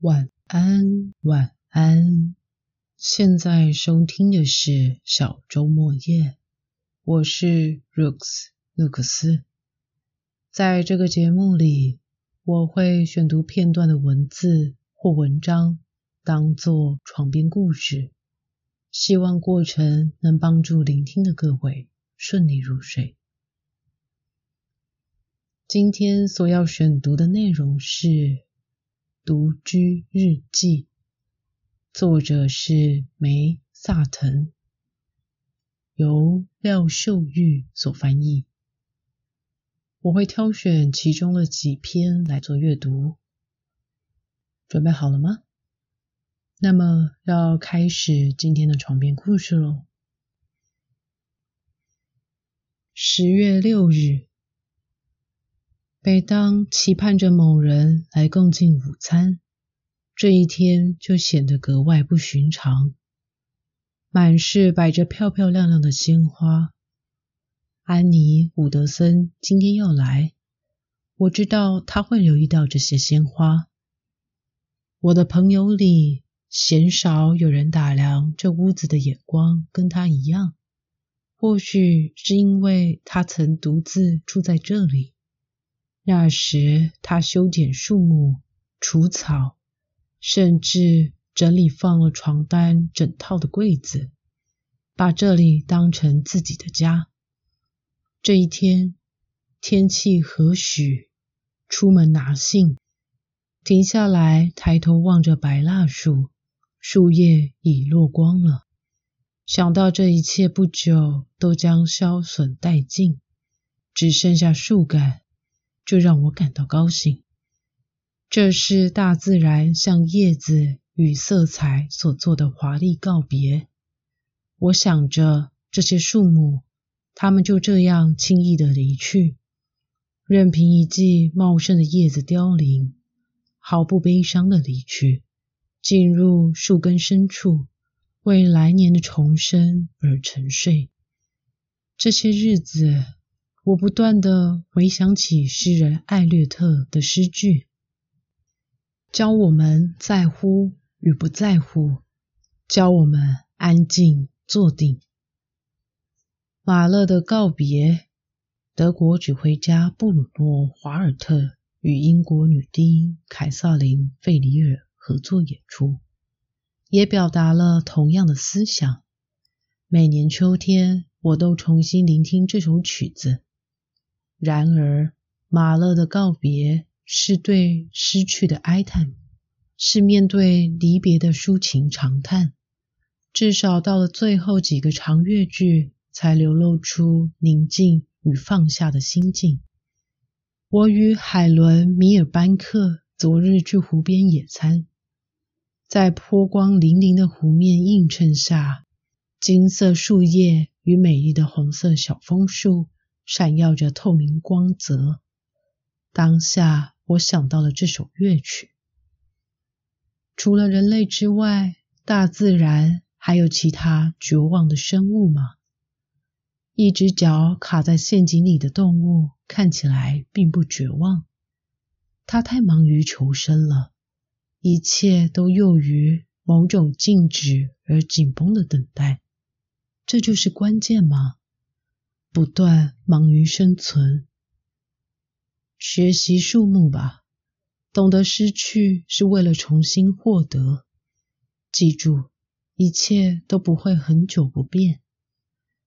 晚安，晚安。现在收听的是小周末夜，我是 Rooks 路克斯。在这个节目里，我会选读片段的文字或文章，当做床边故事，希望过程能帮助聆听的各位顺利入睡。今天所要选读的内容是《独居日记》，作者是梅萨腾，由廖秀玉所翻译。我会挑选其中的几篇来做阅读。准备好了吗？那么要开始今天的床边故事喽。十月六日。每当期盼着某人来共进午餐，这一天就显得格外不寻常。满室摆着漂漂亮亮的鲜花。安妮·伍德森今天要来，我知道他会留意到这些鲜花。我的朋友里鲜少有人打量这屋子的眼光跟他一样，或许是因为他曾独自住在这里。那时，他修剪树木、除草，甚至整理放了床单整套的柜子，把这里当成自己的家。这一天，天气和许，出门拿信，停下来抬头望着白蜡树，树叶已落光了。想到这一切不久都将消损殆尽，只剩下树干。就让我感到高兴。这是大自然向叶子与色彩所做的华丽告别。我想着这些树木，它们就这样轻易的离去，任凭一季茂盛的叶子凋零，毫不悲伤的离去，进入树根深处，为来年的重生而沉睡。这些日子。我不断的回想起诗人艾略特的诗句，教我们在乎与不在乎，教我们安静坐定。马勒的告别，德国指挥家布鲁诺·华尔特与英国女低音凯瑟琳·费里尔合作演出，也表达了同样的思想。每年秋天，我都重新聆听这首曲子。然而，马勒的告别是对失去的哀叹，是面对离别的抒情长叹。至少到了最后几个长乐句，才流露出宁静与放下的心境。我与海伦·米尔班克昨日去湖边野餐，在波光粼粼的湖面映衬下，金色树叶与美丽的红色小枫树。闪耀着透明光泽。当下，我想到了这首乐曲。除了人类之外，大自然还有其他绝望的生物吗？一只脚卡在陷阱里的动物看起来并不绝望，它太忙于求生了，一切都囿于某种静止而紧绷的等待。这就是关键吗？不断忙于生存，学习树木吧，懂得失去是为了重新获得。记住，一切都不会很久不变，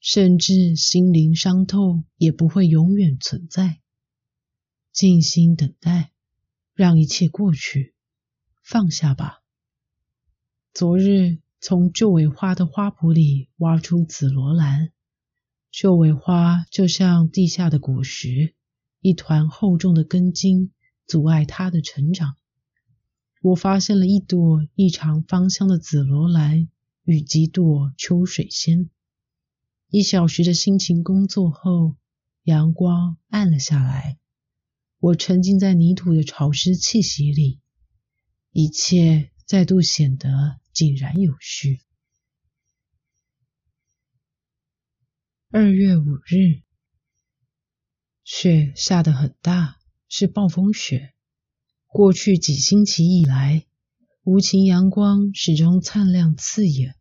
甚至心灵伤痛也不会永远存在。静心等待，让一切过去，放下吧。昨日从旧尾花的花圃里挖出紫罗兰。秀尾花就像地下的果实，一团厚重的根茎阻碍它的成长。我发现了一朵异常芳香的紫罗兰与几朵秋水仙。一小时的辛勤工作后，阳光暗了下来。我沉浸在泥土的潮湿气息里，一切再度显得井然有序。二月五日，雪下得很大，是暴风雪。过去几星期以来，无情阳光始终灿亮刺眼，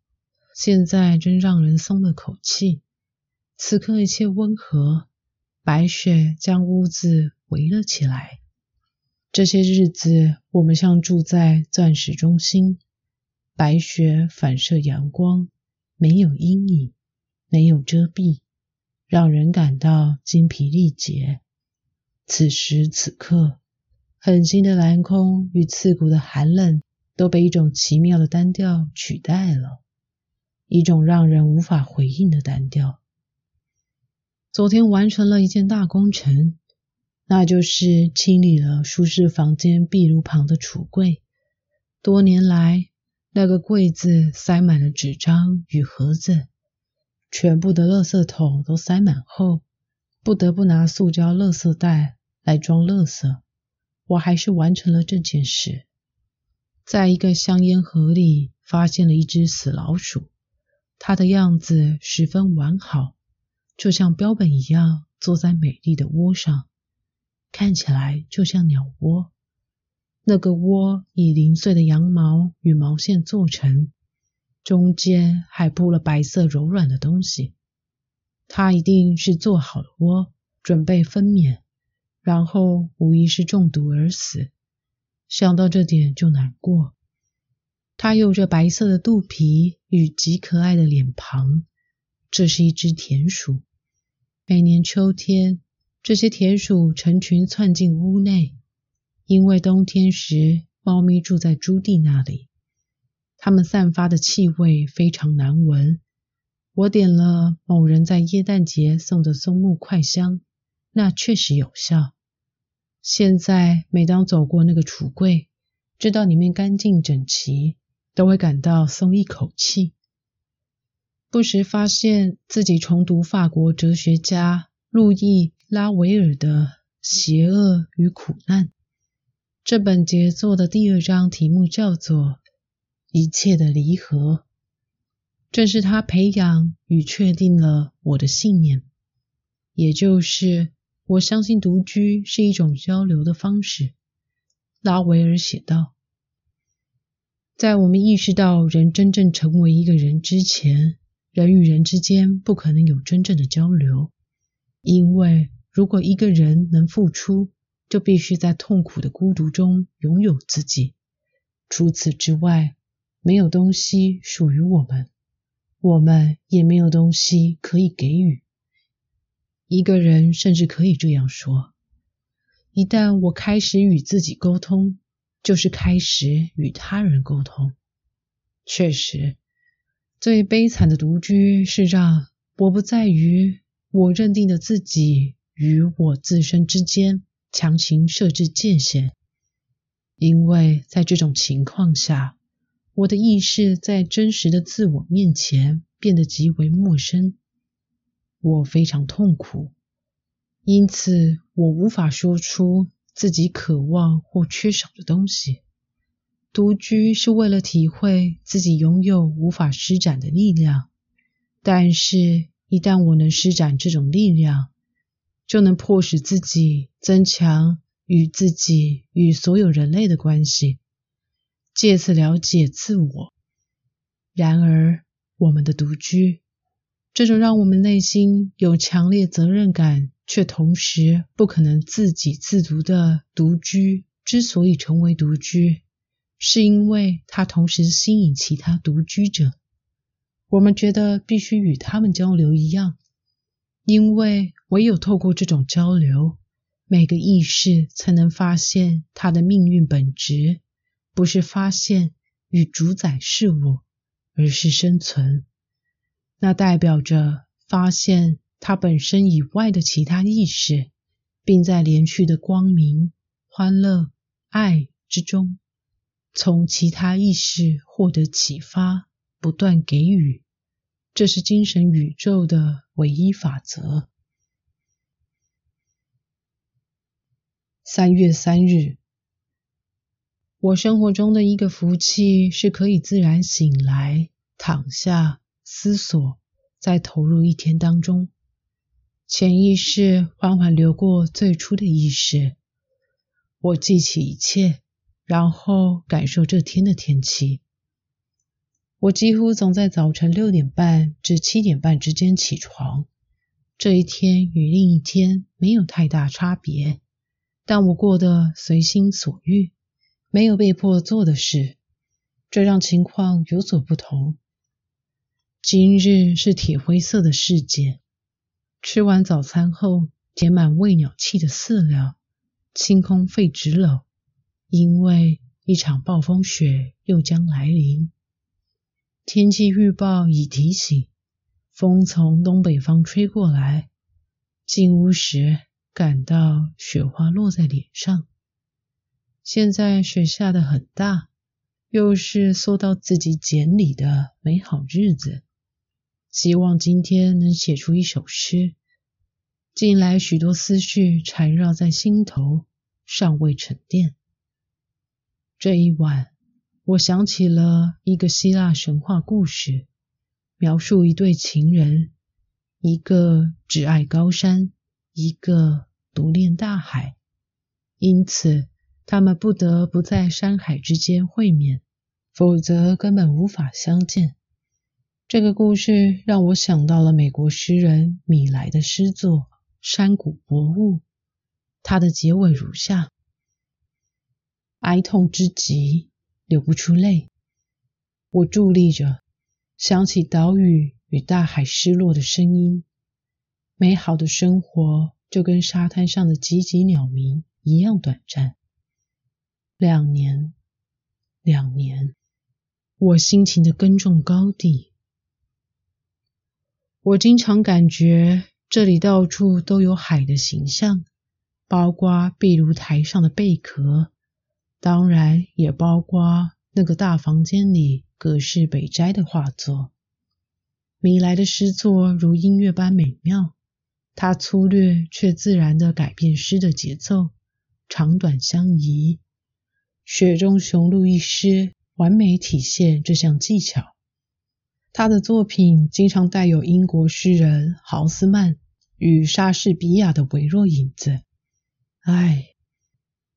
现在真让人松了口气。此刻一切温和，白雪将屋子围了起来。这些日子，我们像住在钻石中心，白雪反射阳光，没有阴影，没有遮蔽，让人感到精疲力竭。此时此刻，狠心的蓝空与刺骨的寒冷都被一种奇妙的单调取代了，一种让人无法回应的单调。昨天完成了一件大工程。那就是清理了舒适房间壁炉旁的橱柜。多年来，那个柜子塞满了纸张与盒子，全部的垃圾桶都塞满后，不得不拿塑胶垃圾袋来装垃圾。我还是完成了这件事。在一个香烟盒里发现了一只死老鼠，它的样子十分完好，就像标本一样坐在美丽的窝上。看起来就像鸟窝，那个窝以零碎的羊毛与毛线做成，中间还铺了白色柔软的东西。它一定是做好了窝，准备分娩，然后无疑是中毒而死。想到这点就难过。它有着白色的肚皮与极可爱的脸庞，这是一只田鼠。每年秋天。这些田鼠成群窜进屋内，因为冬天时猫咪住在朱棣那里，它们散发的气味非常难闻。我点了某人在耶诞节送的松木快香，那确实有效。现在每当走过那个橱柜，知道里面干净整齐，都会感到松一口气。不时发现自己重读法国哲学家路易。拉维尔的《邪恶与苦难》这本杰作的第二章题目叫做《一切的离合》，正是他培养与确定了我的信念，也就是我相信独居是一种交流的方式。拉维尔写道：“在我们意识到人真正成为一个人之前，人与人之间不可能有真正的交流，因为。”如果一个人能付出，就必须在痛苦的孤独中拥有自己。除此之外，没有东西属于我们，我们也没有东西可以给予。一个人甚至可以这样说：一旦我开始与自己沟通，就是开始与他人沟通。确实，最悲惨的独居是让我不在于我认定的自己。与我自身之间强行设置界限，因为在这种情况下，我的意识在真实的自我面前变得极为陌生。我非常痛苦，因此我无法说出自己渴望或缺少的东西。独居是为了体会自己拥有无法施展的力量，但是，一旦我能施展这种力量，就能迫使自己增强与自己与所有人类的关系，借此了解自我。然而，我们的独居，这种让我们内心有强烈责任感，却同时不可能自给自足的独居，之所以成为独居，是因为它同时吸引其他独居者。我们觉得必须与他们交流一样。因为唯有透过这种交流，每个意识才能发现它的命运本质，不是发现与主宰事物，而是生存。那代表着发现它本身以外的其他意识，并在连续的光明、欢乐、爱之中，从其他意识获得启发，不断给予。这是精神宇宙的唯一法则。三月三日，我生活中的一个福气是可以自然醒来、躺下、思索，再投入一天当中。潜意识缓缓流过最初的意识，我记起一切，然后感受这天的天气。我几乎总在早晨六点半至七点半之间起床。这一天与另一天没有太大差别，但我过得随心所欲，没有被迫做的事，这让情况有所不同。今日是铁灰色的世界。吃完早餐后，填满喂鸟器的饲料，清空废纸篓，因为一场暴风雪又将来临。天气预报已提醒。风从东北方吹过来，进屋时感到雪花落在脸上。现在雪下得很大，又是缩到自己茧里的美好日子。希望今天能写出一首诗。近来许多思绪缠绕在心头，尚未沉淀。这一晚，我想起了一个希腊神话故事。描述一对情人，一个只爱高山，一个独恋大海，因此他们不得不在山海之间会面，否则根本无法相见。这个故事让我想到了美国诗人米莱的诗作《山谷博物》，它的结尾如下：哀痛之极，流不出泪。我伫立着。想起岛屿与大海失落的声音，美好的生活就跟沙滩上的几几鸟鸣一样短暂。两年，两年，我辛勤的耕种高地。我经常感觉这里到处都有海的形象，包括壁炉台上的贝壳，当然也包括那个大房间里。葛饰北斋的画作，米莱的诗作如音乐般美妙。他粗略却自然地改变诗的节奏，长短相宜。《雪中雄鹿》一诗完美体现这项技巧。他的作品经常带有英国诗人豪斯曼与莎士比亚的微弱影子。唉，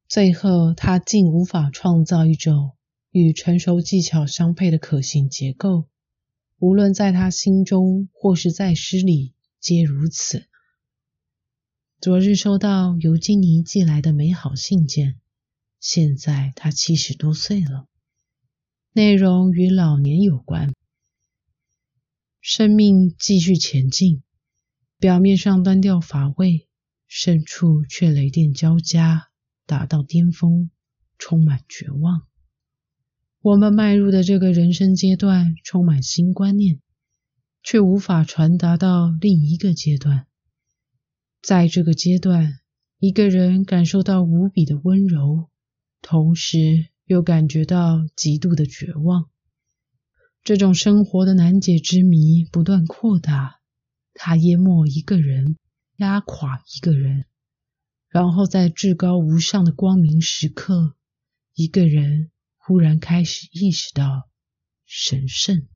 最后他竟无法创造一种。与成熟技巧相配的可行结构，无论在他心中或是在诗里，皆如此。昨日收到尤金尼寄来的美好信件，现在他七十多岁了，内容与老年有关。生命继续前进，表面上单调乏味，深处却雷电交加，达到巅峰，充满绝望。我们迈入的这个人生阶段充满新观念，却无法传达到另一个阶段。在这个阶段，一个人感受到无比的温柔，同时又感觉到极度的绝望。这种生活的难解之谜不断扩大，它淹没一个人，压垮一个人，然后在至高无上的光明时刻，一个人。忽然开始意识到神圣。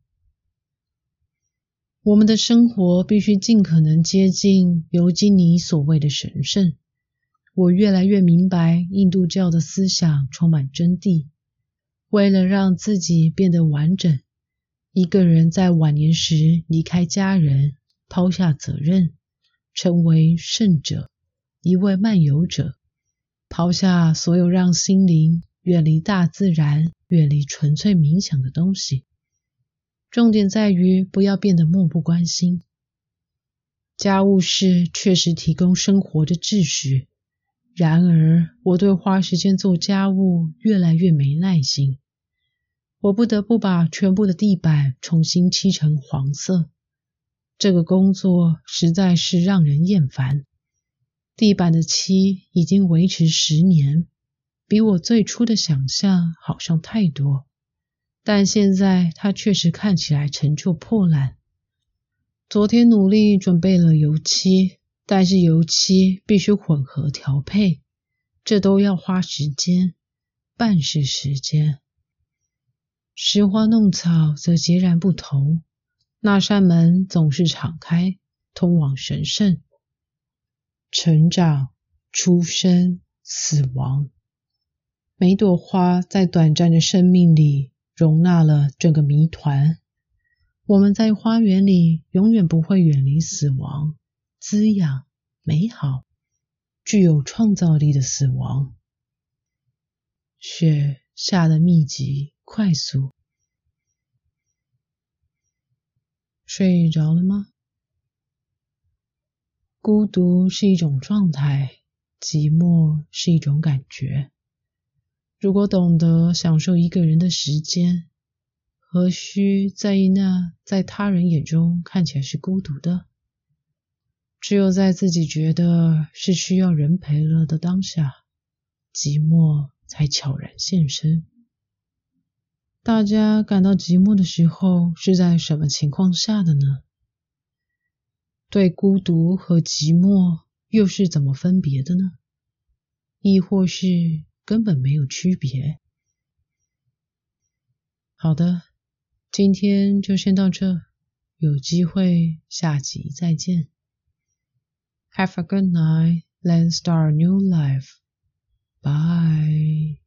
我们的生活必须尽可能接近尤金尼所谓的神圣。我越来越明白，印度教的思想充满真谛。为了让自己变得完整，一个人在晚年时离开家人，抛下责任，成为圣者，一位漫游者，抛下所有让心灵。远离大自然，远离纯粹冥想的东西。重点在于不要变得漠不关心。家务事确实提供生活的秩序，然而我对花时间做家务越来越没耐心。我不得不把全部的地板重新漆成黄色。这个工作实在是让人厌烦。地板的漆已经维持十年。比我最初的想象好上太多，但现在它确实看起来陈旧破烂。昨天努力准备了油漆，但是油漆必须混合调配，这都要花时间，半是时间。拾花弄草则截然不同，那扇门总是敞开，通往神圣、成长、出生、死亡。每朵花在短暂的生命里容纳了整个谜团。我们在花园里永远不会远离死亡，滋养、美好、具有创造力的死亡。雪下的密集、快速。睡着了吗？孤独是一种状态，寂寞是一种感觉。如果懂得享受一个人的时间，何须在意那在他人眼中看起来是孤独的？只有在自己觉得是需要人陪了的当下，寂寞才悄然现身。大家感到寂寞的时候是在什么情况下的呢？对孤独和寂寞又是怎么分别的呢？亦或是？根本没有区别。好的，今天就先到这，有机会下集再见。Have a good night, let's start a new life. Bye.